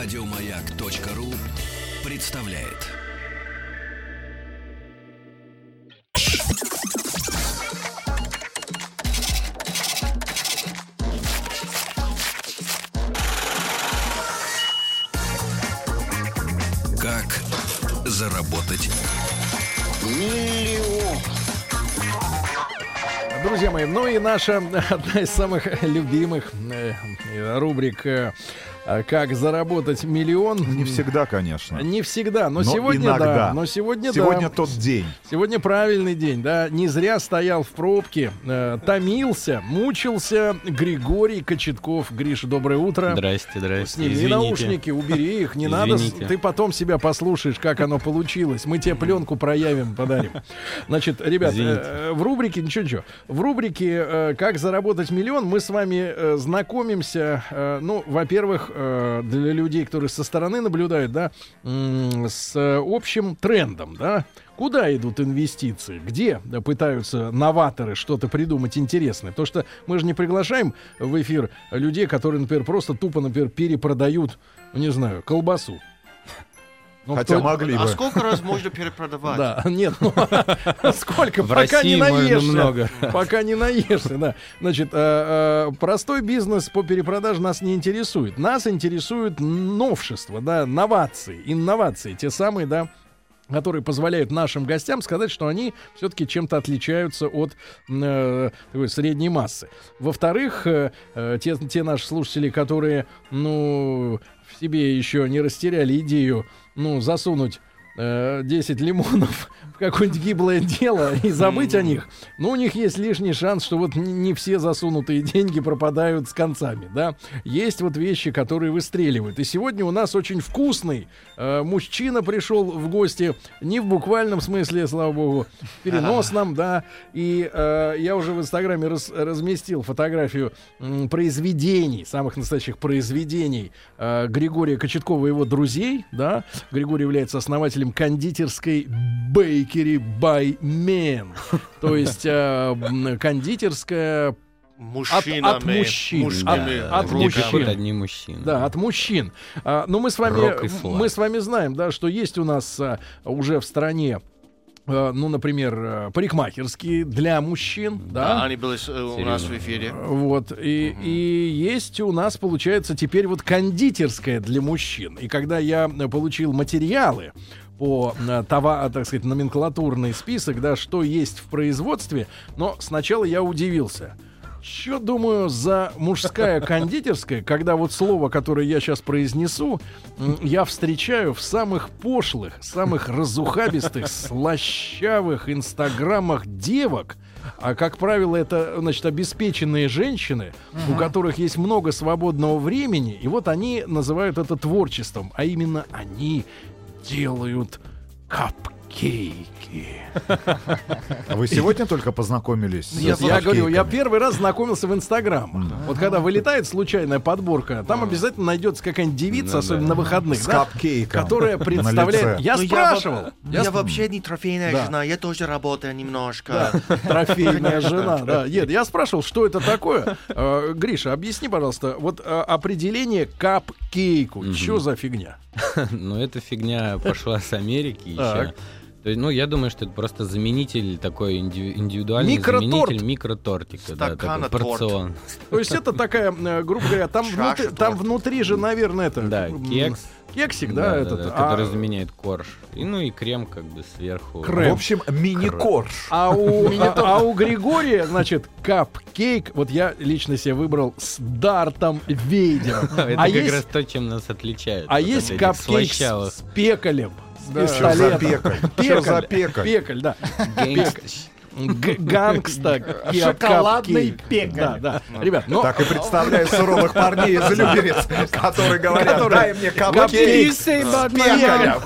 Радиомаяк.ру представляет. Как заработать Друзья мои, ну и наша одна из самых любимых э, рубрик э, как заработать миллион? Не всегда, конечно. Не всегда, но, Но сегодня иногда. да. Но сегодня, Сегодня да. тот день. Сегодня правильный день, да. Не зря стоял в пробке, э, томился, мучился Григорий Кочетков. Гриша, доброе утро. Здрасте, здрасте. Сними Извините. наушники, убери их, не надо. Извините. Ты потом себя послушаешь, как оно получилось. Мы тебе пленку проявим, подарим. Значит, ребят, э, в рубрике, ничего, ничего, в рубрике э, «Как заработать миллион» мы с вами э, знакомимся, э, ну, во-первых, э, для людей, которые со стороны наблюдают, да, с общим трендом, да, Куда идут инвестиции? Где пытаются новаторы что-то придумать интересное? Потому что мы же не приглашаем в эфир людей, которые, например, просто тупо, например, перепродают, не знаю, колбасу. Ну, Хотя кто- могли А бы. сколько раз можно перепродавать? Да, нет, ну сколько, В пока не России можно наешься. много. Пока не наешься, да. Значит, э, э, простой бизнес по перепродаже нас не интересует. Нас интересует новшество, да, новации, инновации, те самые, да, которые позволяют нашим гостям сказать, что они все-таки чем-то отличаются от э, такой средней массы. Во-вторых, э, э, те, те наши слушатели, которые, ну, себе еще не растеряли идею, ну, засунуть э, 10 лимонов в какое-нибудь гиблое дело и забыть о них, но у них есть лишний шанс, что вот не все засунутые деньги пропадают с концами, да. Есть вот вещи, которые выстреливают. И сегодня у нас очень вкусный э, мужчина пришел в гости, не в буквальном смысле, слава богу, в переносном, да. И э, я уже в Инстаграме раз- разместил фотографию м, произведений, самых настоящих произведений э, Григория Кочеткова и его друзей, да. Григорий является основателем кондитерской Bakery by Men. То есть э, кондитерская Мужчинами. от мужчин. мужскими От- от мужчин. Одни мужчины. Да, от мужчин. А, но мы с вами, мы с вами знаем, да, что есть у нас а, уже в стране, ну, например, а, парикмахерские для мужчин, Да, да. они были э, у нас в эфире. Вот, и, и есть у нас, получается, теперь вот кондитерская для мужчин. И когда я э, получил материалы по э, товар, так сказать, номенклатурный список, да, что есть в производстве, но сначала я удивился. Что, думаю, за мужская кондитерская, когда вот слово, которое я сейчас произнесу, я встречаю в самых пошлых, самых разухабистых, слащавых инстаграмах девок, а как правило, это, значит, обеспеченные женщины, у которых есть много свободного времени, и вот они называют это творчеством, а именно они делают капкейки. А вы сегодня только познакомились? Я, с я говорю, я первый раз знакомился в Инстаграм. Вот когда вылетает случайная подборка, там обязательно найдется какая-нибудь девица, Ну особенно да. на выходных, С да, капкейком которая представляет. лице. Я Ну, спрашивал. я Я, вообще не трофейная Да. жена, я тоже работаю немножко. Трофейная жена, да. Нет, я спрашивал, что это такое. Э, Гриша, объясни, пожалуйста, вот э, определение капкейку. Что за фигня? Но эта фигня пошла с Америки еще. То есть, ну, я думаю, что это просто заменитель такой инди- индивидуальный Микроторт. заменитель микротортика. Да, такой порцион. То есть это такая, э, грубо говоря, там, внутри, там внутри же, наверное, это... Да, кекс. Кексик, да, этот. а- который заменяет корж. И, ну и крем как бы сверху. Крем. В общем, мини-корж. А у, а, а у Григория, значит, капкейк, вот я лично себе выбрал с Дартом Вейдером. Это а как есть, раз то, чем нас отличает. а есть капкейк с пекалем. Да. Чё за пистолетом. пекаль? Чё за пекаль? Пекаль, да. Гангста. Шоколадный капкейк. пекаль. Да, да. Ребят, ну, Так и представляю суровых парней из Люберец, которые говорят, дай мне капкейк с пекарем.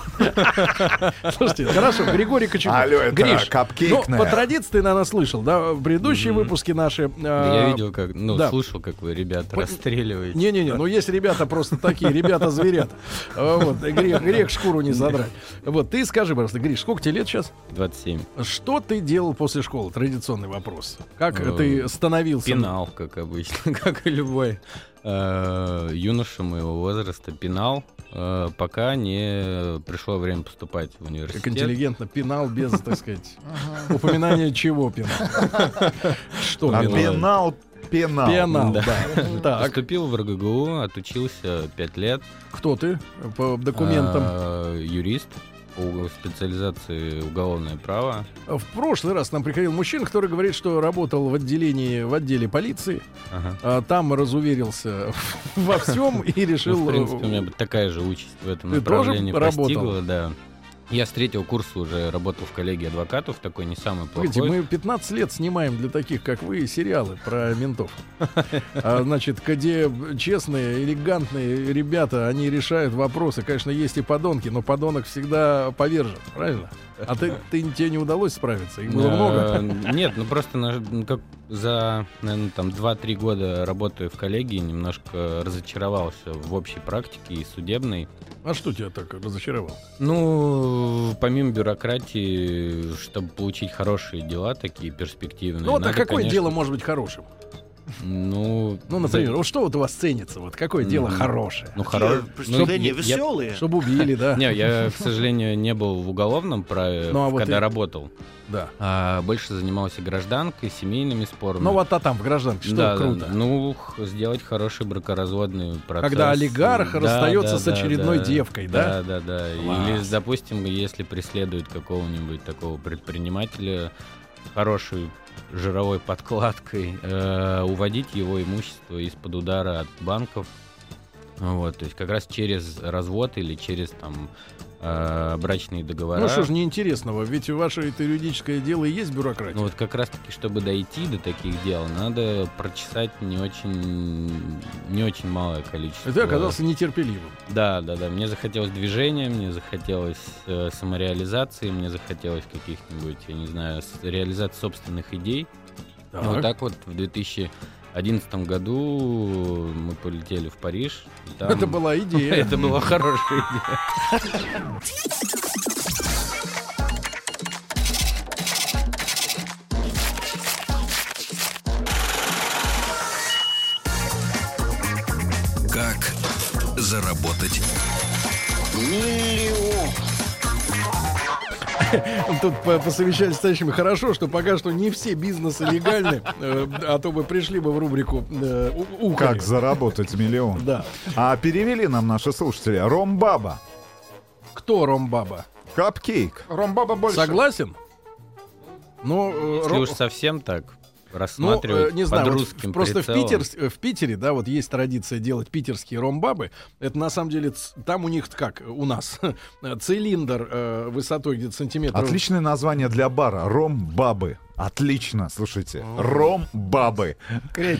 слушайте, хорошо, Григорий Кочетов. Алло, это Гриш, капкейкная. ну, по традиции ты, наверное, слышал, да, в предыдущие выпуски наши... Да Я э, видел, как, ну, да. слушал, как вы ребят Вот- расстреливаете. Не-не-не, ну есть ребята просто такие, ребята-зверята. А, Вот, грех, грех шкуру не задрать. Вот, ты скажи, пожалуйста, Гриш, сколько тебе лет сейчас? 27. Что ты делал после школы? Традиционный вопрос. Как Э, ты становился? Пенал, как обычно, как и любой э, юношу моего возраста пинал, э, пока не пришло время поступать в Как университет. интеллигентно пинал без, так сказать, упоминания чего пинал. Что А пинал? пенал, пенал. Пенал, Да. да. Так, Поступил в РГГУ, отучился 5 лет. кто ты по документам? Э, юрист по специализации уголовное право. В прошлый раз нам приходил мужчина, который говорит, что работал в отделении, в отделе полиции, Ага. а там разуверился во всем и Ну, решил... в принципе, у меня бы такая же участь в этом направлении постигла, да. Я с третьего курса уже работал в коллегии адвокатов, такой не самый плохой. Погодите, мы 15 лет снимаем для таких, как вы, сериалы про ментов. А, значит, где честные, элегантные ребята, они решают вопросы. Конечно, есть и подонки, но подонок всегда повержен, правильно? А ты, ты тебе не удалось справиться? Их было Э, много. Нет, ну просто на- ну, как за, наверное, там 2-3 года работая в коллегии, немножко разочаровался в общей практике и судебной. А что тебя так разочаровало? Ну, помимо бюрократии, чтобы получить хорошие дела, такие перспективные. Ну вот, а какое конечно, дело может быть хорошим? Ну, Ну, например, вот что вот у вас ценится? Вот какое дело хорошее? ну, хоро- Преступления ну, я- веселые. Чтобы убили, да? Не, я, к сожалению, не был в уголовном праве, Ну, а когда работал. Да. А больше занимался гражданкой, семейными спорами. Ну вот а там в гражданке что да, круто? Ну, сделать хороший бракоразводный процесс. Когда олигарх Да, расстается да, с очередной да. девкой, да? Да, да, да. Класс. Или, допустим, если преследуют какого-нибудь такого предпринимателя хорошей жировой подкладкой, э, уводить его имущество из-под удара от банков. Вот, то есть как раз через развод или через там э, брачные договора. Ну что ж неинтересного, ведь ваше это юридическое дело и есть бюрократия. Ну вот как раз таки, чтобы дойти до таких дел, надо прочесать не очень, не очень малое количество. И ты оказался нетерпеливым. Да, да, да. Мне захотелось движения, мне захотелось э, самореализации, мне захотелось каких-нибудь, я не знаю, реализации собственных идей. Так. Вот так вот в 2011 году мы полетели в Париж. там- Это была идея. Это была хорошая идея. Тут по, посовещались с товарищами. Хорошо, что пока что не все бизнесы легальны, э, а то бы пришли бы в рубрику э, у- ухари. Как заработать миллион. Да. А перевели нам наши слушатели. Ромбаба. Кто Ромбаба? Капкейк. Ромбаба больше. Согласен? Ну, э, Если Ром- уж совсем так рассматривать э, не знаю, под вот русским просто в. Питер, в Питере, да, вот есть традиция делать питерские ромбабы. Это на самом деле там у них как у нас цилиндр э, высотой где-то сантиметров. Отличное название для бара. Ромбабы. Отлично, слушайте. Ромбабы.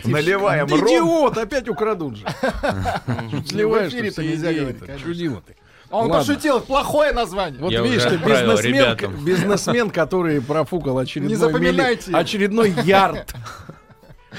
Наливаем ром. Идиот, опять украдут же. Сливаешь все нельзя говорить. Чудило ты. А он Ладно. пошутил, плохое название. Вот Я видишь, ты бизнесмен, бизнесмен, который профукал очередной, Не запоминайте. милли- очередной ярд.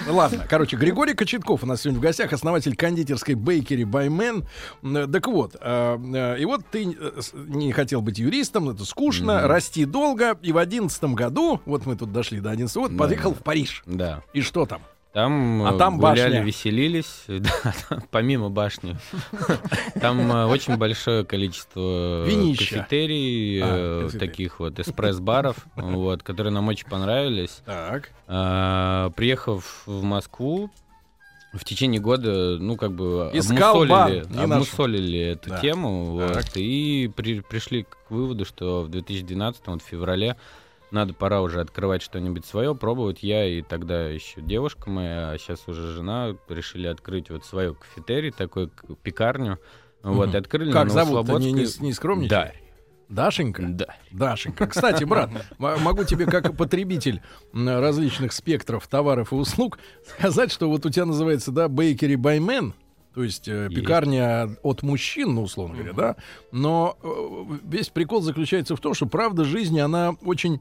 Ладно, короче, Григорий Кочетков у нас сегодня в гостях, основатель кондитерской by Man. М, Так вот, э, э, и вот ты э, с- не хотел быть юристом, это скучно, расти долго, и в одиннадцатом году, вот мы тут дошли до 11 года, Да. подъехал в Париж. Да. И что там? Там, А э, там гуляли, башня. веселились, да, помимо башни. Там э, очень большое количество Винища. кафетерий, А, э, таких вот эспресс-баров, вот, которые нам очень понравились. Так. А, Приехав в Москву, в течение года, ну, как бы Искал обмусолили, бан, обмусолили эту Да. тему, Так. вот, и при- пришли к выводу, что в 2012, вот в феврале, надо пора уже открывать что-нибудь свое, пробовать. Я и тогда еще девушка моя, а сейчас уже жена, решили открыть вот свою кафетерий, такой к- пекарню. Вот, и открыли Как на зовут-то, не, не, не скромничай? Да. Дашенька? Да. Дашенька. Кстати, брат, м- могу тебе как потребитель различных спектров товаров и услуг сказать, что вот у тебя называется, да, Bakery by Men, то есть, э, Есть. пекарня от мужчин, ну, условно говоря, да, но э, весь прикол заключается в том, что правда жизни, она очень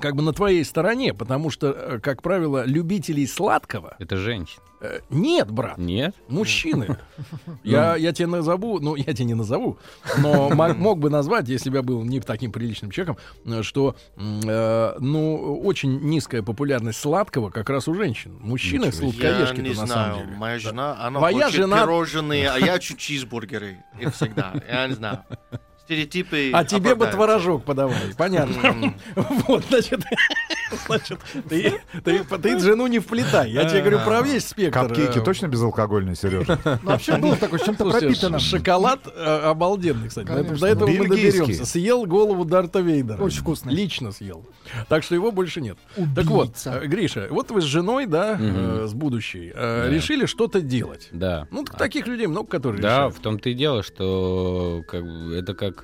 как бы на твоей стороне, потому что, э, как правило, любителей сладкого Это женщина. э, нет, брат. Нет? Мужчины. Я, я тебе назову, ну, я тебе не назову, но мо- мог бы назвать, если бы я был не таким приличным человеком, что, э, ну, очень низкая популярность сладкого как раз у женщин. Мужчины. Я сладкоежки не знаю. самом деле. Моя жена, она Твоя хочет жена- пирожные, а я хочу чизбургеры. И всегда. Я не знаю. Стереотипы А тебе бы творожок подавали, понятно. Вот, значит, значит ты, ты, ты жену не вплетай. Я тебе говорю про весь спектр. Капкейки э, точно безалкогольные, Сережа? Ну, Вообще был такой, чем-то пропитанным. шоколад э, обалденный, кстати. Конечно. До этого мы доберемся. Съел голову Дарта Вейдера. Очень вкусный. Лично съел. Так что его больше нет. Так вот, Убийца. э, Гриша, вот вы с женой, да, э, с будущей, э, Да. решили что-то делать. Да. Ну, таких людей много, которые Да, решают. в том-то и дело, что как это как,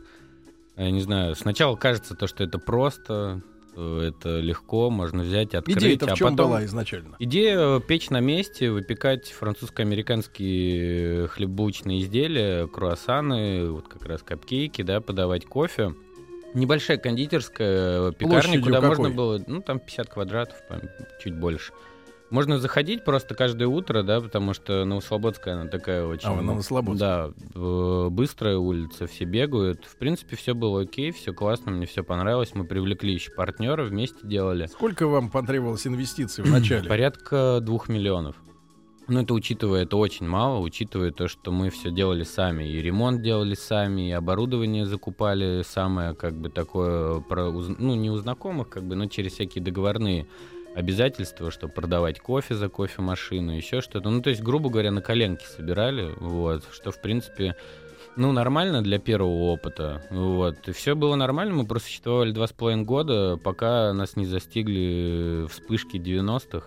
я не знаю, сначала кажется то, что это просто, э, это легко, можно взять, открыть, Идея-то в а чем потом... была изначально? Идея э, печь на месте, выпекать французско-американские хлеббулочные изделия, круассаны, вот как раз капкейки, да, подавать кофе. Небольшая кондитерская э, пекарня, Площадью куда какой? можно было, ну, там 50 квадратов, чуть больше. Можно заходить просто каждое утро, да, потому что Новослободская, она такая очень... А, вы Новослободск. Да, э, быстрая улица, все бегают. В принципе, все было окей, все классно, мне все понравилось. Мы привлекли еще партнера, вместе делали. Сколько вам потребовалось инвестиций в начале? Порядка двух миллионов. Ну, это учитывая, это очень мало, учитывая то, что мы все делали сами. И ремонт делали сами, и оборудование закупали самое, как бы, такое, про, ну, не у знакомых, как бы, но через всякие договорные обязательства, чтобы продавать кофе за кофемашину, еще что-то. Ну, то есть, грубо говоря, на коленке собирали, вот, что, в принципе, ну, нормально для первого опыта. Вот. И все было нормально. Мы просуществовали два с половиной года, пока нас не застигли вспышки 90-х.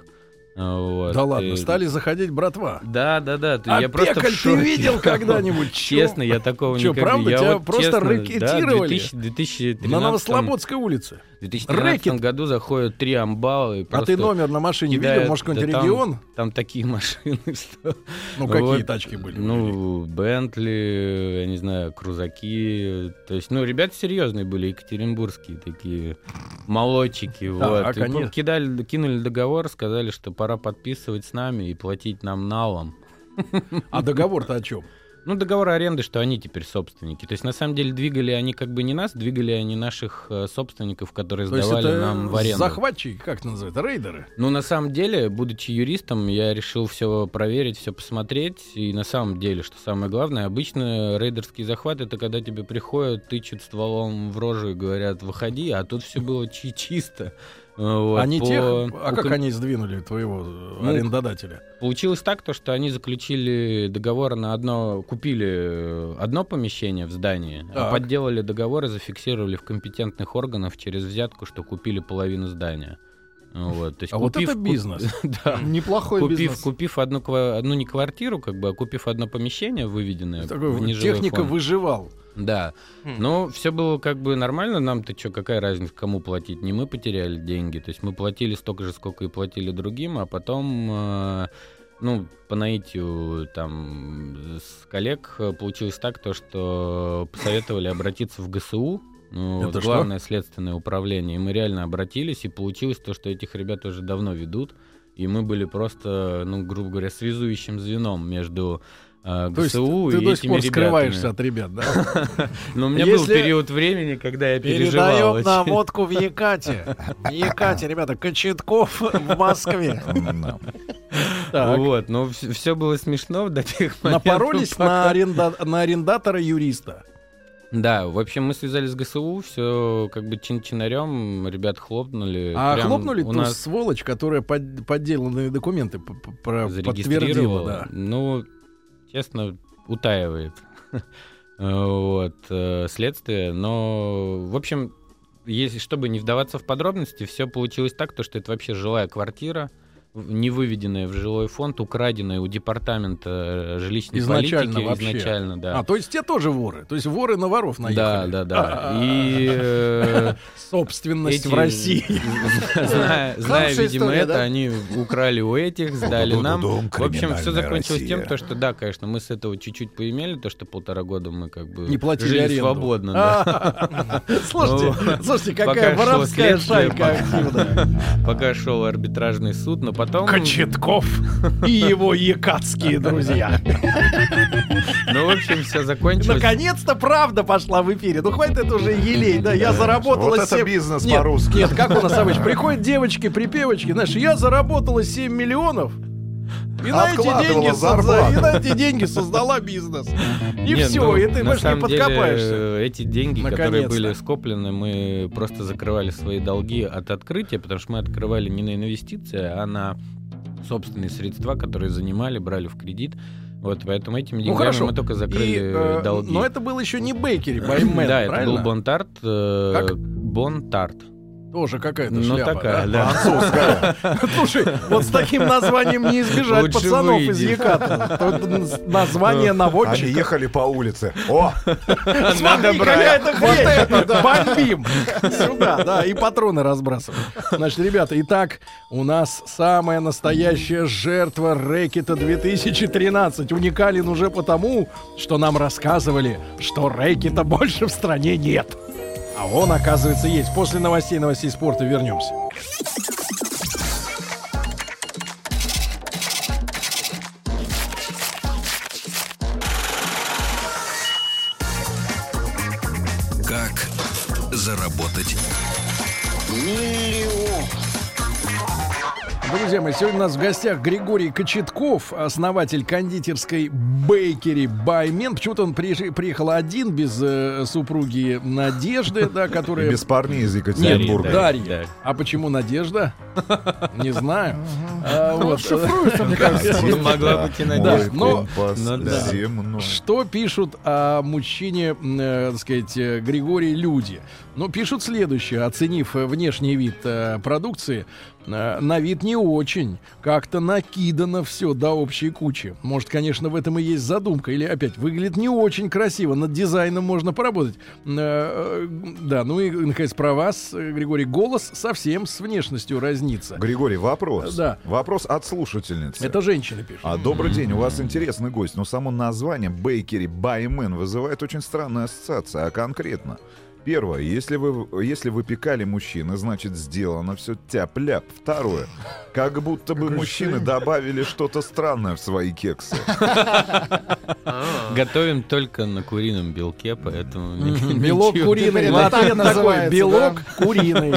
Вот. Да ладно, И- стали заходить братва. Да, да, да. ты- А я просто пекаль ты видел когда-нибудь? Честно, я такого Чё, никогда... правда? я Тебя вот просто честно, да, рэкетировали? 2000 2013 На Новослободской улице. В 2013 Рэкет. году заходят три амбала и А ты номер на машине кидают- видел? Может, какой-нибудь да там- регион? Там такие машины, что... Ну, какие Вот, тачки были? Ну, Бентли, я не знаю, крузаки. То есть, ну, ребята серьезные были, екатеринбургские такие молодчики. Так, вот. Они- кидали, кинули договор, сказали, что пора подписывать с нами и платить нам налом. А договор-то о чем? Ну, договор аренды, что они теперь собственники. То есть, на самом деле, двигали они как бы не нас, двигали они наших э, собственников, которые То сдавали это нам в аренду. захватчики, как это называют, рейдеры? Ну, на самом деле, будучи юристом, я решил все проверить, все посмотреть. И на самом деле, что самое главное, обычно рейдерский захват это когда тебе приходят, тычут стволом в рожу и говорят, выходи, а тут все было чи- чисто. Вот, Они по- тех, а как они сдвинули твоего Ну, арендодателя? Получилось так, то, что они заключили договор на одно, купили э, одно помещение в здании, а Так. подделали договор и зафиксировали в компетентных органах через взятку, что купили половину здания. Вот, то есть А вот купив- это бизнес. Да. Неплохой Купив, бизнес. купив одну, одну не квартиру, как бы, а купив одно помещение, выведенное Такой в вот техника выживал. Да. Хм. Но все было как бы нормально. Нам-то что, какая разница, кому платить? Не мы потеряли деньги. То есть мы платили столько же, сколько и платили другим, а потом, э, ну, по наитию там с коллег э, получилось так, то, что посоветовали обратиться в ГСУ. Ну, Это вот что? главное следственное управление. И мы реально обратились, и получилось то, что этих ребят уже давно ведут. И мы были просто, ну, грубо говоря, связующим звеном между э, То есть ГСУ ты и до сих пор ребятами. скрываешься от ребят, да? Но у меня был период времени, когда я переживал Передаем очень. на водку в Якате. В Якате, ребята, Кочетков в Москве. Вот, но все было смешно до тех моментов. Напоролись на, аренда- на арендатора юриста. Да, в общем, мы связались с ГСУ, все как бы чин-чинарем, ребят хлопнули. А Прям хлопнули у ту нас сволочь, которая под- подделанные документы подтвердила, зарегистрировала. да. Ну, честно, утаивает. Вот, э, следствие. Но, в общем, если, чтобы не вдаваться в подробности, все получилось так, то, что это вообще жилая квартира. Не выведенное в жилой фонд, украденное у департамента э, жилищной Изначально политики вообще. изначально, да. А, то есть те тоже воры. То есть воры на воров да, наехали. да, да. И э, Собственность в России. Зная, видимо, это, да? они украли у этих, сдали нам. В общем, все закончилось тем, то, что да, конечно, мы с этого чуть-чуть поимели, то, что полтора года мы как бы Не платили жили аренду. свободно. да. А, Слушайте, Ну, слушайте, какая воровская шайка пока- активная. Пока шел арбитражный суд, но потом... Кочетков и его якатские друзья. Ну, в общем, все закончилось. Наконец-то правда пошла в эфире. Ну хватит это уже елей, да, я заработала Вот это 7... бизнес по-русски. Нет, как у нас обычно, приходят девочки, припевочки, знаешь, я заработала 7 миллионов, и на, эти деньги созда- зарплату. и на эти деньги создала бизнес. И Нет, все, ну, и ты больше не деле, подкопаешься. э, эти деньги, которые были скоплены, мы просто закрывали свои долги от открытия, потому что мы открывали не на инвестиции, а на собственные средства, которые занимали, брали в кредит. Вот, поэтому этими деньгами Ну хорошо. мы только закрыли И, э, долги. Но это был еще не Бейкери, Баймен, да, это правильно? был Бонтарт. э, Как? Бонтарт. Тоже какая-то Ну, шляпа, такая, да? да. Слушай, вот с таким названием не избежать пацанов из. Тут Название Они наводчика. ехали по улице. О, Смотри, какая-то хрень. Бомбим. Сюда, да, и патроны разбрасываем. Значит, ребята, итак, у нас самая настоящая жертва рэкета 2013. Уникален уже потому, что нам рассказывали, что рэкета больше в стране нет. А он, оказывается, есть. После новостей, новостей спорта вернемся. Друзья мои, сегодня у нас в гостях Григорий Кочетков, основатель кондитерской Бейкери Баймен. Почему-то он приехал один, без э, супруги Надежды, да, которая... без парней из Нет, Екатеринбурга. Дарья. Да. А почему Надежда? Не знаю. А, вот. Шифруется, мне кажется. Ну, Могла быть и Да, надежда. но- ну да. Что пишут о мужчине, э, так сказать, э, Григории люди? Ну, пишут следующее, оценив э, внешний вид э, продукции, на вид не очень, как-то накидано все до общей кучи. Может, конечно, в этом и есть задумка, или опять выглядит не очень красиво, над дизайном можно поработать. Э, э, Да, ну и, наконец, про вас, э, Григорий, голос совсем с внешностью разнится. Григорий, вопрос. Да. Вопрос от слушательницы. Это женщины пишут. А, добрый день, у вас интересный гость, но само название Бейкери Баймен вызывает очень странную ассоциацию, а конкретно. Первое, если вы, если выпекали мужчины, значит сделано все тяп-ляп. Второе, как будто бы мужчины добавили что-то странное в свои кексы. Готовим только на курином белке, поэтому Белок куриный. Такой. Белок куриный.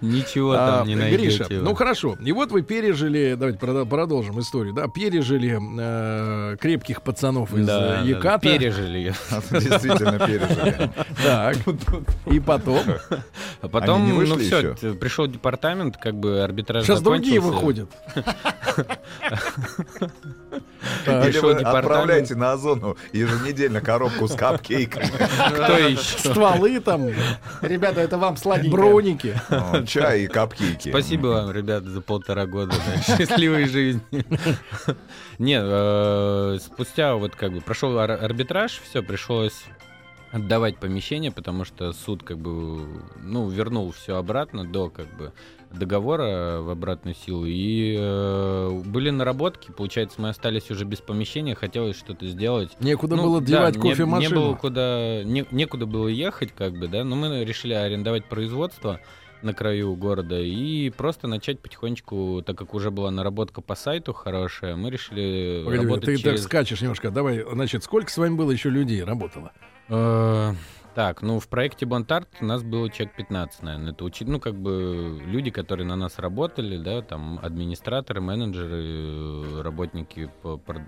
Ничего А, там не найдете. Гриша, ну хорошо. И вот вы пережили, давайте продолжим историю, да, пережили э, крепких пацанов из э, Яката. пережили. Действительно пережили. Так. И потом. А потом, Они не ну все, еще? пришел департамент, как бы арбитраж Сейчас другие выходят. Или вы отправляете на озону еженедельно коробку с капкейками, Кто еще? Стволы там, Ребята, это вам сладенькое. броники. чай и капкейки. Спасибо вам, ребята, за полтора года да, счастливой жизни. Нет, э, спустя вот как бы прошел ар- арбитраж, все, пришлось отдавать помещение, потому что суд как бы, ну, вернул все обратно до как бы договора в обратную силу. И э, были наработки, получается, мы остались уже без помещения, хотелось что-то сделать. Некуда Ну, было да, девать не- Не, было кофемашину. куда, не- некуда было ехать, как бы, да, но мы решили арендовать производство на краю города и просто начать потихонечку, так как уже была наработка по сайту хорошая, мы решили Погоди, работать ты через... так скачешь немножко. Давай, значит, сколько с вами было еще людей работало? Э, Так, ну в проекте Бонтарт у нас было человек 15, наверное. Это учи- ну как бы люди, которые на нас работали, да, там администраторы, менеджеры, э, работники,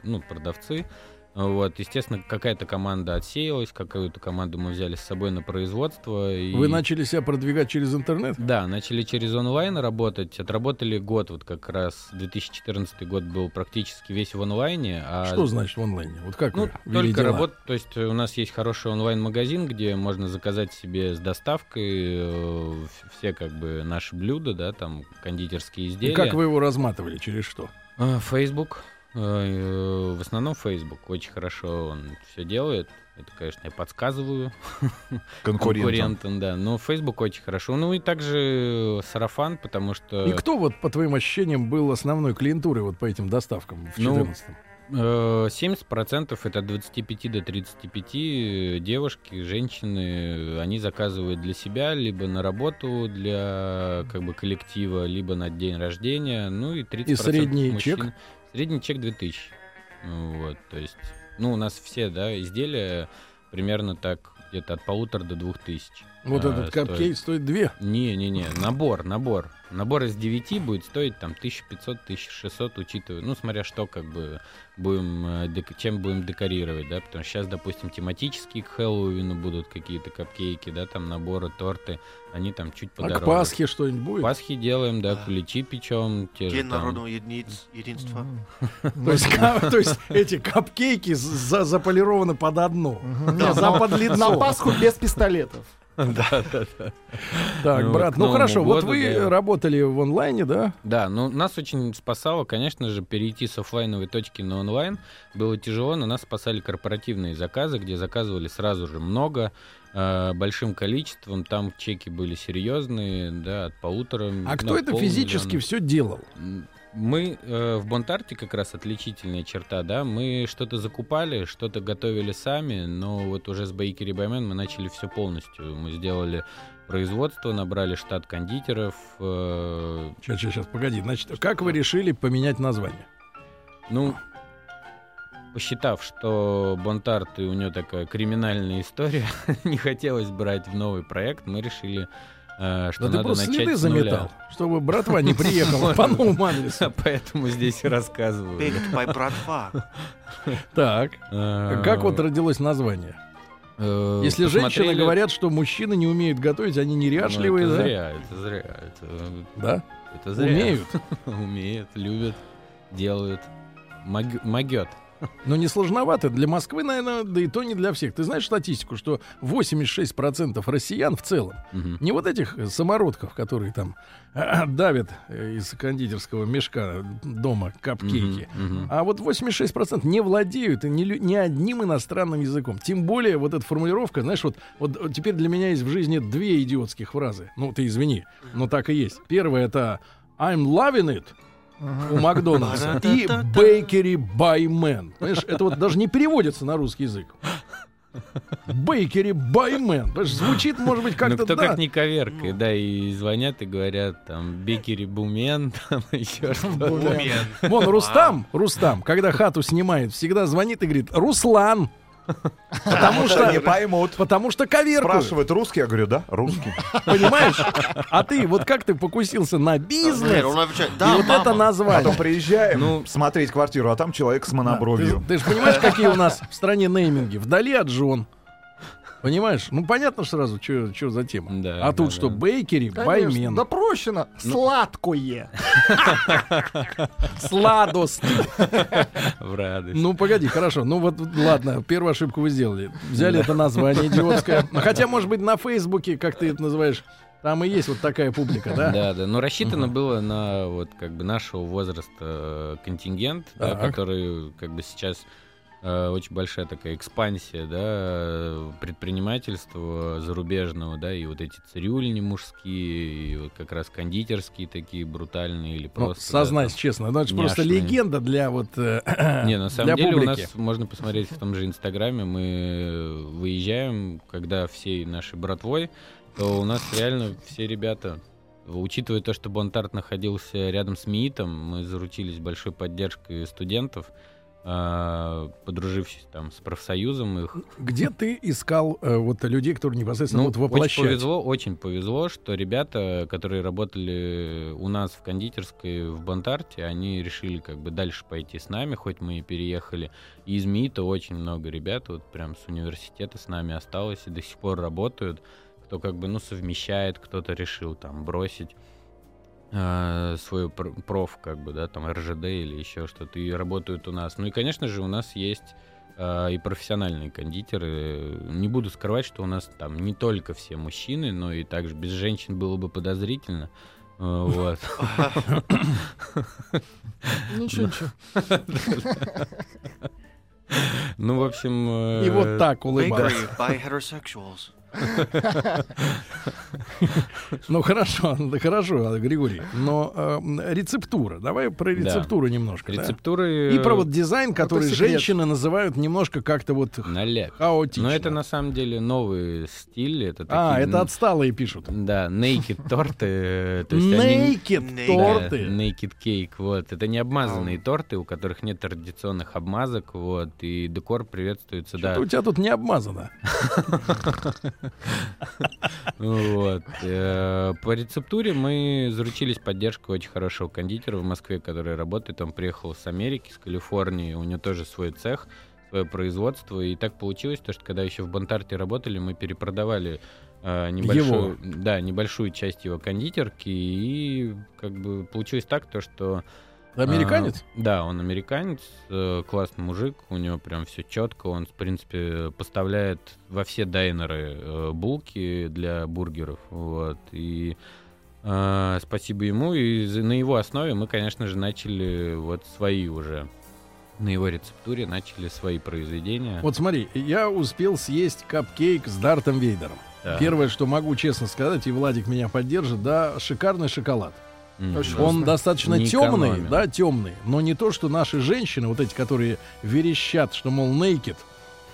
ну продавцы. Вот, естественно, какая-то команда отсеялась, какую-то команду мы взяли с собой на производство. И... Вы начали себя продвигать через интернет? Да, начали через онлайн работать. Отработали год, вот как раз 2014 год был практически весь в онлайне. А... Что значит в онлайне? Вот как Ну, только работа, то есть у нас есть хороший онлайн-магазин, где можно заказать себе с доставкой э, все как бы наши блюда, да, там кондитерские И изделия. как вы его разматывали? Через что? А, Facebook. Э, В основном Facebook очень хорошо он все делает. Это, конечно, я подсказываю Конкурентам. конкурентам, да. Но Facebook очень хорошо. Ну и также сарафан, потому что И кто вот, по твоим ощущениям, был основной клиентурой вот по этим доставкам в Ну, 14 э, 70% это от 25 до 35 девушки, женщины, они заказывают для себя, либо на работу для как бы коллектива, либо на день рождения. Ну и 30% И средний мужчин. чек? Средний чек 2000. Ну, Вот, то есть, ну, у нас все, да, изделия примерно так, где-то от полутора до двух тысяч. Вот а, этот капкейк стоит две. Не-не-не, набор, набор. Набор из 9 будет стоить там 1500-1600, учитывая, ну, смотря что как бы будем, э, чем будем декорировать, да, потому что сейчас, допустим, тематические к Хэллоуину будут какие-то капкейки, да, там наборы, торты, они там чуть А подороже. к Пасхе что-нибудь будет? Пасхи делаем, да, куличи печем, те же День там. народного единиц- единства. То есть, ка- то есть эти капкейки за- заполированы под одно. За подлицо. На Пасху без пистолетов. Да, да, да. Так, Ну, брат, ну хорошо, вот вы работали в онлайне, да? Да, ну нас очень спасало, конечно же, перейти с оффлайновой точки на онлайн. Было тяжело, но нас спасали корпоративные заказы, где заказывали сразу же много, э, большим количеством. Там чеки были серьезные, да, от полутора. А кто это физически все делал? Мы э, в Бонтарте как раз отличительная черта, да, мы что-то закупали, что-то готовили сами, но вот уже с Bakery by Man мы начали все полностью. Мы сделали производство, набрали штат кондитеров, э, Сейчас, сейчас, сейчас, погоди. Значит, как вы решили поменять название? Ну, посчитав, что Бонтарт и у него такая криминальная история, не хотелось брать в новый проект, мы решили, э, что Да ты надо просто начать следы с нуля. заметал, чтобы братва не приехала по новому адресу. Поэтому здесь и рассказываю. Baked by братва. Так, Э, как вот родилось название? э, Если женщины говорят, что мужчины не умеют готовить, они Ну, неряшливые, это да? зря, это зря, Да? это зря. Умеют. Умеют, любят, делают. Мог- Могет. Но не сложновато. Для Москвы, наверное, да и то не для всех. Ты знаешь статистику, что 86% россиян в целом, Мгм. не вот этих э, самородков, которые там э, давят э, из кондитерского мешка дома капкейки, Мгм, мгм. а вот 86% не владеют и ни, ни одним иностранным языком. Тем более вот эта формулировка, знаешь, вот, вот теперь для меня есть в жизни две идиотских фразы. Ну, ты извини, но так и есть. Первая это I'm loving it у Макдональдса и by Man. Понимаешь, это вот даже не переводится на русский язык. Man. Понимаешь, звучит, может быть, Ну, как-то кто да. как не коверкой, да, и звонят и говорят, там, бекери бумен, там, еще что-то. Бумен. Вон Рустам, Рустам, когда хату снимает, всегда звонит и говорит, Руслан. Потому что, не поймут. потому что коверкают, Спрашивают, русский? Я говорю, да, русский. понимаешь? А ты, вот как ты покусился на бизнес, отвечает, и да, вот это мама». название. Потом приезжаем Ну, смотреть квартиру, а там человек с Ты, монобровью. ты же понимаешь, какие у нас в стране нейминги? Вдали от жен. Понимаешь? Ну, понятно сразу, что за тема. Да, а тут да, что, да. бейкери, Конечно, баймен, Да прощено. Сладкое. сладость. в радость. Ну, погоди, хорошо. Ну, вот, ладно, первую ошибку вы сделали. Взяли это название идиотское. Ну, Хотя, может быть, на Фейсбуке, как ты это называешь, там и есть вот такая публика, да? Да, да. Но рассчитано было на вот как бы нашего возраста э, контингент, да, который как бы сейчас очень большая такая экспансия, да, э, предпринимательства зарубежного, да, и вот эти цирюльни мужские, и вот как раз кондитерские такие брутальные или Ну, просто... да, сознайся честно, ну, это просто легенда для вот э. Не, на самом деле публики. у нас можно посмотреть в том же Инстаграме, мы выезжаем, когда всей нашей братвой, то у нас реально все ребята Учитывая то, что Бонтарт находился рядом с МИИТом, мы заручились большой поддержкой студентов. Э, подружившись там с профсоюзом их. Где ты искал э, вот людей, которые непосредственно Ну, очень воплощать? повезло, очень повезло, что ребята, которые работали у нас в кондитерской в Бонтарте, они решили как бы дальше пойти с нами, хоть мы и переехали. И из МИИТа очень много ребят, вот прям с университета с нами осталось и до сих пор работают, кто как бы, ну, совмещает, кто-то решил там бросить э, свой пр- проф, как бы, да, там РЖД или еще что-то, и работают у нас. Ну и, конечно же, у нас есть э, и профессиональные кондитеры. Не буду скрывать, что у нас там не только все мужчины, но и также без женщин было бы подозрительно. Э, Вот. Ничего, ничего. Ну, в общем... э, И вот так улыбался. Ну хорошо, да хорошо, Григорий. Но э, рецептура. Давай про рецептуру немножко. Рецептуры... И про вот дизайн, который женщины называют немножко как-то вот хаотично. Но это на самом деле новый стиль. Это А, такие, это отсталые пишут. Да, naked торты. э, Naked торты. Naked cake, вот. Это не обмазанные торты, у которых нет традиционных обмазок, вот. И декор приветствуется, да. У тебя тут не обмазано. Вот. Э, По рецептуре мы заручились поддержкой очень хорошего кондитера в Москве, который работает. Он приехал с Америки, с Калифорнии. У него тоже свой цех, свое производство. И так получилось, то, что когда еще в Бонтарте работали, мы перепродавали э, небольшую, да, небольшую часть его кондитерки. И как бы получилось так, то, что Американец? а, да, он американец, э, классный мужик, у него прям все четко, он, в принципе, поставляет во все дайнеры э, булки для бургеров, вот, и э, спасибо ему, и на его основе мы, конечно же, начали вот свои уже, на его рецептуре начали свои произведения. Вот смотри, я успел съесть капкейк с Дартом Вейдером. Да. Первое, что могу честно сказать, и Владик меня поддержит, да, шикарный шоколад. Очень. Он достаточно Не темный, экономим. да, темный, но не то, что наши женщины, вот эти, которые верещат, что, мол, naked,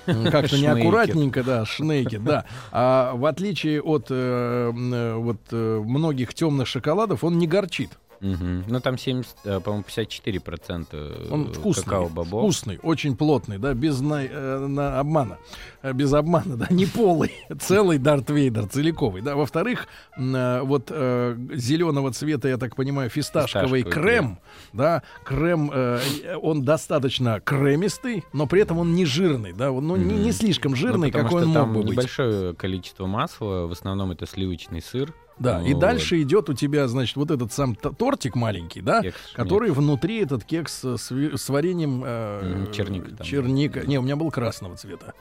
м, как-то неаккуратненько, да, шнейкед, да. А в отличие от э, э, вот э, многих темных шоколадов, он не горчит. Мгм. Ну, там 70, э, по-моему, 54% Он вкусный, какао-бобов. вкусный, очень плотный, да, без на, э, на обмана, Э, без обмана, да, не полый, целый Дарт Вейдер, целиковый, да. Во-вторых, э, вот зеленого цвета, я так понимаю, фисташковый Фисташковый крем, да, крем, э, он достаточно кремистый, но при этом он не жирный, да, он, ну, не, не слишком Ну, жирный, потому какой он мог бы быть. небольшое количество масла, в основном это сливочный сыр. Да, и Вот. дальше идет у тебя, значит, вот этот сам тортик маленький, да, Кекс, который внутри этот кекс с, с вареньем э, черника там. черника. Не, у меня был красного цвета.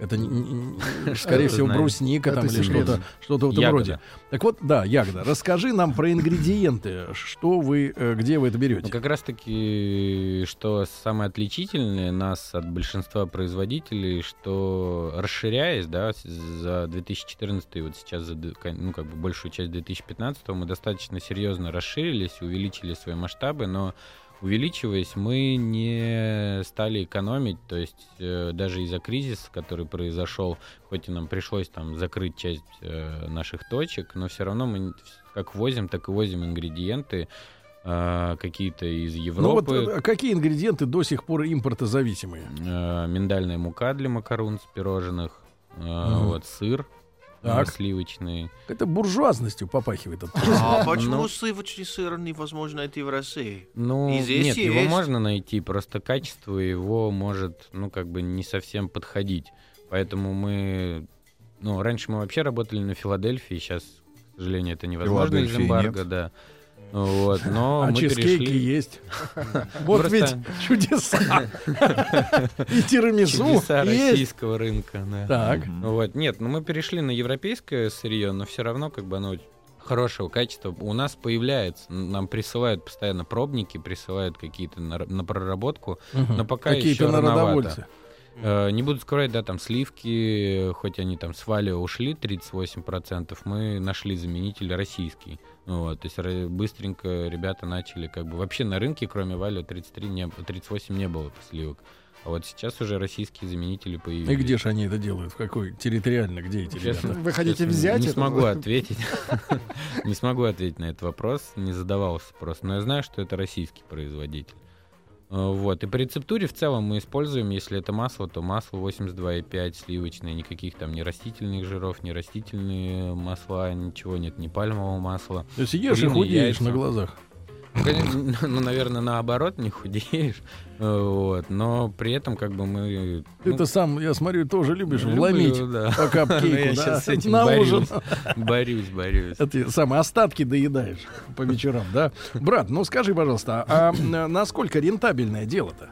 Это, скорее всего, брусника там или что-то, что-то в этом роде. Так вот, да, ягода. Расскажи нам про ингредиенты. Что вы, э, где вы это Ну, берете? как раз таки, что самое отличительное нас от большинства производителей, что расширяясь, да, за 2014 и вот сейчас за, ну, как бы большую часть 2015 мы достаточно серьезно расширились, увеличили свои масштабы, но увеличиваясь, мы не стали экономить, то есть э, даже из-за кризиса, который произошел, хоть и нам пришлось там закрыть часть э, наших точек, но все равно мы как возим, так и возим ингредиенты э, какие-то из Ну вот Европы. э, какие ингредиенты до сих пор импортозависимые? э, миндальная мука для макарон с пирожных, э, Мгм. вот сыр Так. сливочный. Это буржуазностью попахивает. от- А почему Ну. сливочный сыр невозможно найти в России? Ну, И здесь нет, его есть. можно найти, просто качество его может, ну, как бы не совсем подходить. Поэтому мы, ну, раньше мы вообще работали на Филадельфии, сейчас, к сожалению, это невозможно из Филадельфии эмбарго, нет. да. Вот, но А мы чизкейки перешли... есть. Вот Просто- ведь чудеса. И тирамису Чудеса российского рынка, да. Так. Вот, нет, ну мы перешли на европейское сырье, но все равно как бы оно хорошего качества у нас появляется. Нам присылают постоянно пробники, присылают какие-то на, проработку. Но пока Какие-то еще рановато. народовольцы. Э, не буду скрывать, да, там сливки, хоть они там с Валио ушли 38%, мы нашли заменитель российский. Ну Вот, то есть быстренько ребята начали как бы вообще на рынке, кроме Валио 33 не, 38 не было сливок. А вот сейчас уже российские заменители появились. И где же они это делают? В какой? Территориально, где эти Честно, ребята? Вы хотите честно, взять Не это? смогу ответить. Не смогу ответить на этот вопрос. Не задавался просто. Но я знаю, что это российский производитель. Вот. И по рецептуре в целом мы используем, если это масло, то масло 82,5 сливочное, никаких там ни растительных жиров, ни растительные масла, ничего нет, ни пальмового масла. То есть ешь и худеешь яйца. на глазах. Ну, ну, наверное, наоборот, не худеешь. Э, Вот. Но при этом как бы мы... ну, Ты-то сам, я смотрю, тоже любишь вломить по я капкейку, да? щас с этим борюсь. Борюсь, борюсь. Это самые остатки доедаешь по вечерам, да? Брат, ну скажи, пожалуйста, а насколько рентабельное дело-то?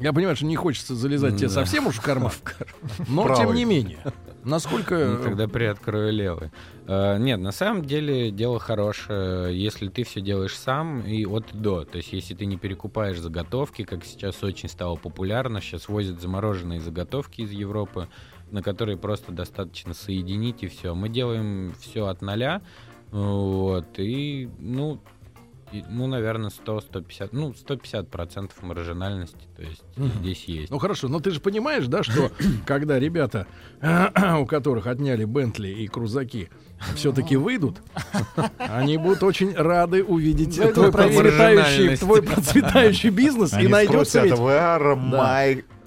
Я понимаю, что не хочется залезать тебе совсем уж в карман, но тем не менее, насколько... Ну, тогда приоткрою левый. Э, Нет, на самом деле дело хорошее, если ты все делаешь сам и от и до. То есть, если ты не перекупаешь заготовки, как сейчас очень стало популярно, сейчас возят замороженные заготовки из Европы, на которые просто достаточно соединить и все. Мы делаем все от нуля, вот, и, ну, ну, наверное, 100-150, ну, 150 процентов маржинальности, то есть Мгм. здесь есть. Ну хорошо, но ты же понимаешь, да, что когда ребята, у которых отняли Бентли и крузаки, все-таки выйдут, они будут очень рады увидеть Зайдут твой процветающий, твой процветающий бизнес, и найдется ведь...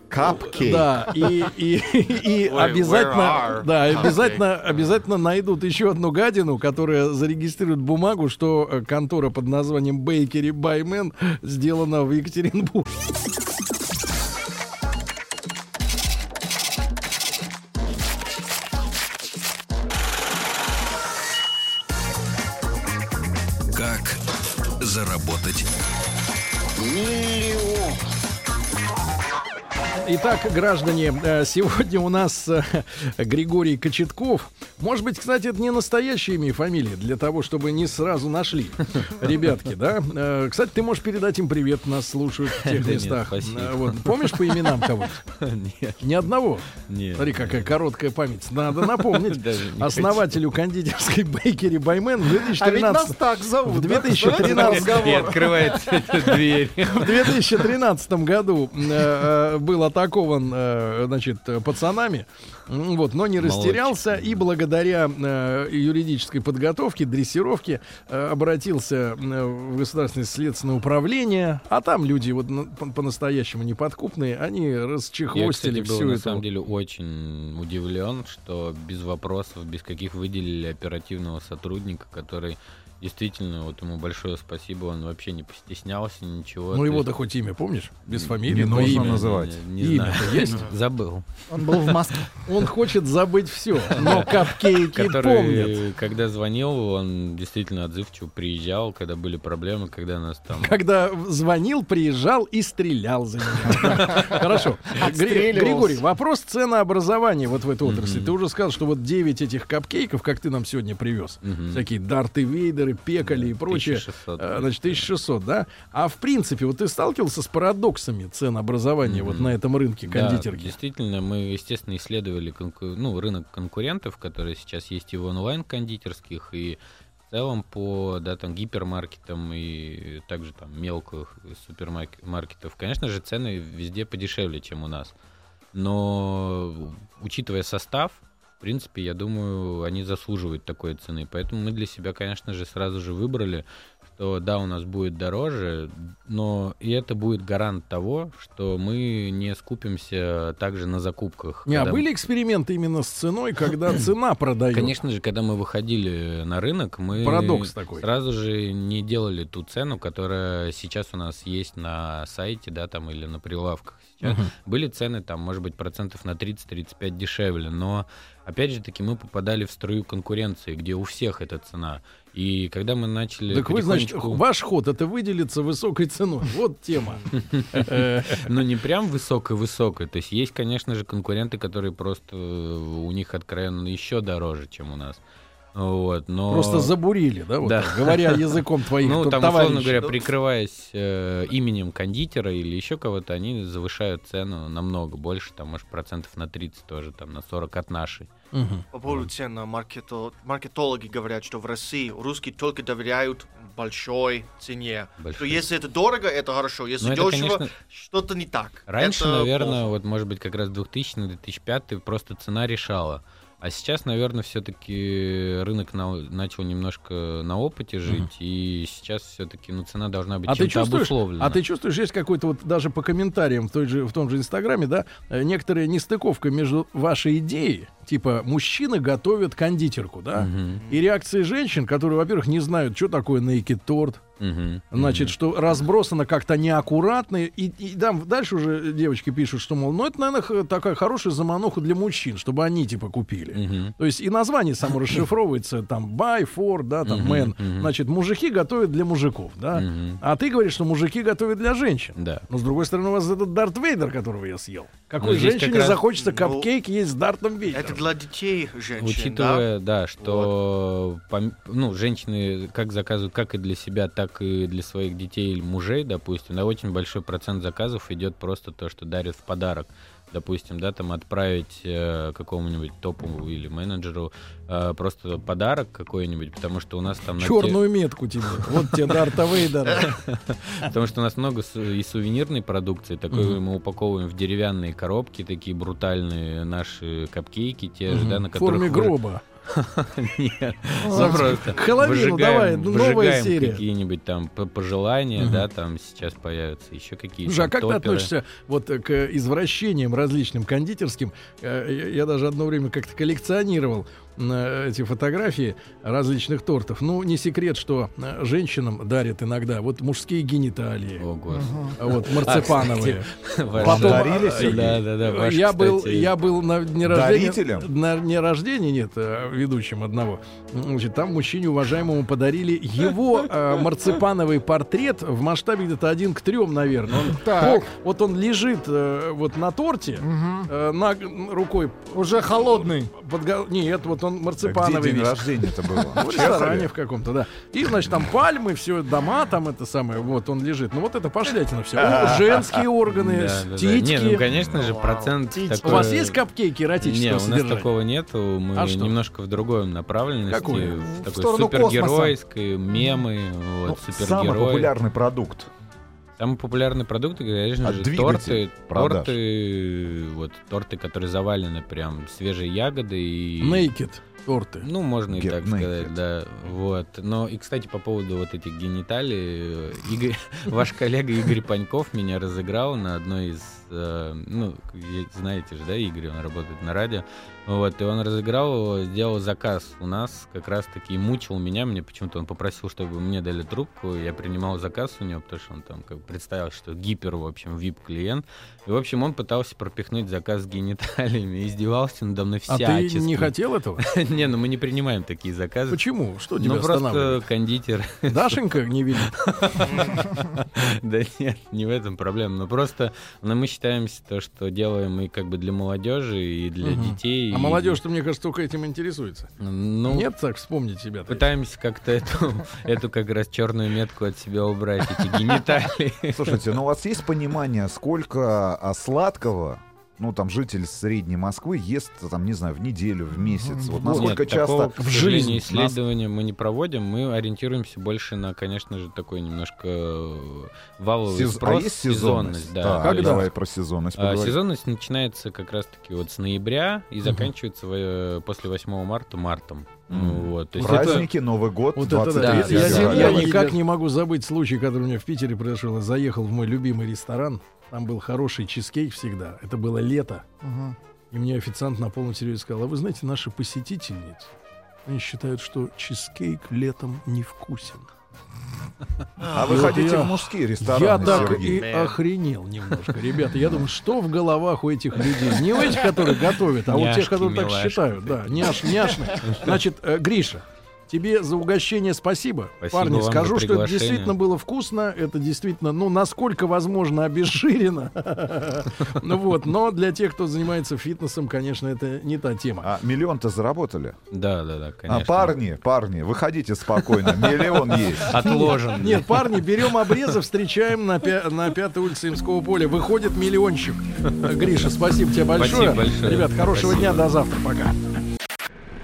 where Да. и, и, и Wait, обязательно, да, обязательно, обязательно найдут еще одну гадину, которая зарегистрирует бумагу, что э, контора под названием Bakery Man сделана в Екатеринбурге. Итак, граждане, э, сегодня у нас э, Григорий Кочетков. Может быть, кстати, это не настоящее имя и фамилия, для того, чтобы не сразу нашли. Ребятки, да? Э, Кстати, ты можешь передать им привет, нас слушают в тех местах. Э, вот. Помнишь по именам кого-то? Нет, Ни одного. нет. Смотри, какая короткая память. Надо напомнить. Даже не Основателю кондитерской Бейкери Баймен в А ведь нас 2013 так зовут. в да? 2013 Знаете, И эта дверь. В 2013 году э, был атакован, значит, пацанами, вот, но не Молодчик. растерялся и благодаря э, юридической подготовке, дрессировке э, обратился э, в Государственное следственное управление, а там люди вот на- по- по-настоящему неподкупные, они Я, расчехвостили кстати, был всю на эту... самом деле очень удивлен, что без вопросов, без каких выделили оперативного сотрудника, который действительно, вот ему большое спасибо, он вообще не постеснялся, ничего. Ну то его-то есть- хоть имя помнишь? Без фамилии, Не но нужно имя. называть. Не, не знаю. Имя-то есть? Забыл. Он был в Москве. Он хочет забыть все, но капкейки помнит. Когда звонил, он действительно отзывчиво приезжал, когда были проблемы, когда нас там... Когда звонил, приезжал и стрелял за меня. Хорошо. Григорий, вопрос ценообразования вот в этой отрасли. Ты уже сказал, что вот 9 этих капкейков, как ты нам сегодня привез, всякие Дарты Вейдеры, Пекали и прочее, 1600, э, значит, 1600, да? А в принципе, вот ты сталкивался с парадоксами ценообразования вот Мгм. на этом рынке Да, кондитерки? действительно, мы, естественно, исследовали конку- ну, рынок конкурентов, который сейчас есть и в онлайн-кондитерских, и в целом по да, там, гипермаркетам и также там мелких супермаркетов. Конечно же, цены везде подешевле, чем у нас. Но учитывая состав, в принципе, я думаю, они заслуживают такой цены. Поэтому мы для себя, конечно же, сразу же выбрали, что да, у нас будет дороже, но и это будет гарант того, что мы не скупимся также на закупках. Не, а были эксперименты именно с ценой, когда цена продает? Конечно же, когда мы выходили на рынок, мы Парадокс такой. сразу же не делали ту цену, которая сейчас у нас есть на сайте, да, там или на прилавках. Сейчас Мгм. были цены там, может быть, процентов на 30-35 дешевле, но опять же таки мы попадали в струю конкуренции, где у всех эта цена. И когда мы начали Так вы, значит, ваш ход это выделиться высокой ценой. Вот тема. Э, Ну, не прям высокой-высокой. То есть есть, конечно же, конкуренты, которые просто э, у них откровенно еще дороже, чем у нас. Вот, но... Просто забурили, да, вот Да. так, говоря языком твоих Ну, там, условно товарищей. говоря, прикрываясь э, именем кондитера или еще кого-то, они завышают цену намного больше, там, может, процентов на 30 тоже, там, на 40 от нашей. Мгм. По поводу цен, а, маркето- маркетологи говорят, что в России русские только доверяют большой цене. Что Большой. если это дорого, это хорошо. Если Ну, это, дешево, конечно, что-то не так. Раньше, Это наверное, плохо. вот, может быть, как раз 2000-2005 просто цена решала. А сейчас, наверное, все-таки рынок на- начал немножко на опыте жить, и сейчас все-таки ну, цена должна быть А чем-то обусловлена. а ты чувствуешь, есть какой-то вот даже по комментариям в, той же, в том же Инстаграме, да, э, некоторая нестыковка между вашей идеей, типа мужчины готовят кондитерку, да, Мгм, и реакции женщин, которые, во-первых, не знают, что такое naked торт, значит, что разбросано как-то неаккуратно, и, и там дальше уже девочки пишут, что, мол, ну это, наверное, такая хорошая замануха для мужчин, чтобы они, типа, купили. То есть и название само расшифровывается, там, buy for, да, там, man. мгм. Значит, мужики готовят для мужиков, да. А ты говоришь, что мужики готовят для женщин. Да. Но с другой стороны, у вас этот Дарт Вейдер, которого я съел. Какой Ну, женщине как раз- захочется Ну, капкейк есть с Дартом Вейдером? Это для детей женщин, да? Учитывая, да, что пом- ну, женщины как заказывают как и для себя, так и для своих детей или мужей, допустим, да, очень большой процент заказов идет просто то, что дарят в подарок. Допустим, да, там отправить э, какому-нибудь топу или менеджеру э, просто подарок какой-нибудь, потому что у нас там на те- Черную метку тебе. Вот тебе Дарта Вейдера. Потому что у нас много и сувенирной продукции. Такой мы упаковываем в деревянные коробки, такие брутальные наши капкейки, те же, да, на В которых форме вы- гроба. Нет, А, просто к Хэллоуину давай, ну, новая серия. какие-нибудь там пожелания, да, там сейчас появятся еще какие-то. Слушай, а как ты относишься вот к извращениям различным кондитерским? Э, Я даже одно время как-то коллекционировал эти фотографии различных тортов. Ну, не секрет, что э, женщинам дарят иногда вот мужские гениталии, О, господи. а вот марципановые. Ваш- Потом, дарили, э, Сергей? Да, да, да. ваш, я был, кстати, я был на дне рождения, Дарителем? на дне рождения, нет, э, ведущим одного. Значит, там мужчине уважаемому подарили его э, марципановый портрет в масштабе где-то один к трем, наверное. Он Так. пол- вот он лежит э, вот на торте, э, на, рукой Уже холодный. подго- Нет, вот он А Где марципановый день весь. рождения-то было? В ресторане в каком-то, да. И, значит, там пальмы, все, дома там это самое, вот он лежит. Ну вот это пошлятина все. Женские органы, титьки. Не, ну, конечно же, процент. У вас есть капкейки эротического Не, у нас такого нету. Мы А немножко в другой направленности. Какой? В такой сторону супергеройской, мемы, Ну, вот, Самый супергерой. популярный продукт. Самый популярный продукт, конечно А же, торты, продаж? торты, вот торты, которые завалены прям свежей ягодой и Naked торты. ну, можно и Get так naked. сказать, да. Вот. Но и, кстати, по поводу вот этих гениталий, э, Игорь, ваш коллега Игорь Паньков меня разыграл на одной из, ну, вы знаете же, да, Игорь, он работает на радио. Вот, и он разыграл сделал заказ у нас, как раз-таки мучил меня. Мне почему-то он попросил, чтобы мне дали трубку. Я принимал заказ у него, потому что он там как представил, что гипер, в общем, VIP-клиент. И, в общем, он пытался пропихнуть заказ с гениталиями, издевался надо мной А всячески. ты не хотел этого? Не, ну мы не принимаем такие заказы. Почему? Что тебя Ну просто кондитер. Дашенька не видит. Да нет, не в этом проблема. Но просто ну, мы считаемся то, что делаем мы как бы для молодежи и для Мгм. детей. А и- молодежь-то, мне кажется, только этим интересуется. Ну, Нет, так вспомнить себя. пытаемся как-то эту, эту как раз черную метку от себя убрать, эти гениталии. Слушайте, ну у вас есть понимание, сколько а, сладкого, ну там житель средней Москвы ест, там, не знаю, в неделю, в месяц? Вот насколько Нет, такого, часто... к в жизни исследования мы не проводим. Мы ориентируемся больше на, конечно же, такой немножко э, валовый Сез- спрос, А есть сезонность? да. Так, То есть, давай про сезонность А, поговорим. сезонность начинается как раз-таки вот с ноября и заканчивается э, после 8 марта мартом. Ну, Вот, то есть это- Праздники, Новый год, Вот это 23 да. да, Я, я- я да. никак не могу забыть случай, который у меня в Питере произошел. Я заехал в мой любимый ресторан. Там был хороший чизкейк всегда. Это было лето. Мгм. И мне официант на полном серьезе сказал, а вы знаете, наши посетительницы, они считают, что чизкейк летом невкусен. А вы ходите я- в мужские Я рестораны, так Сергей? и охренел немножко. Ребята, я думаю, что в головах у этих людей? Не у этих, которые готовят, а у тех, которые так считают. Да, няш, няшны. Значит, э, Гриша, тебе за угощение спасибо. Спасибо Парни, вам за скажу, что это действительно было вкусно. Это действительно, ну, насколько возможно, обезжирено. Ну вот, но для тех, кто занимается фитнесом, конечно, это не та тема. А миллион-то заработали? Да, да, да, конечно. А парни, парни, выходите спокойно, миллион есть. Отложен. Нет, парни, берем обрезы, встречаем на, пя- на пятой улице Имского поля. Выходит миллиончик. Гриша, спасибо тебе большое. Спасибо большое. Ребят, хорошего Спасибо. дня, до завтра, пока.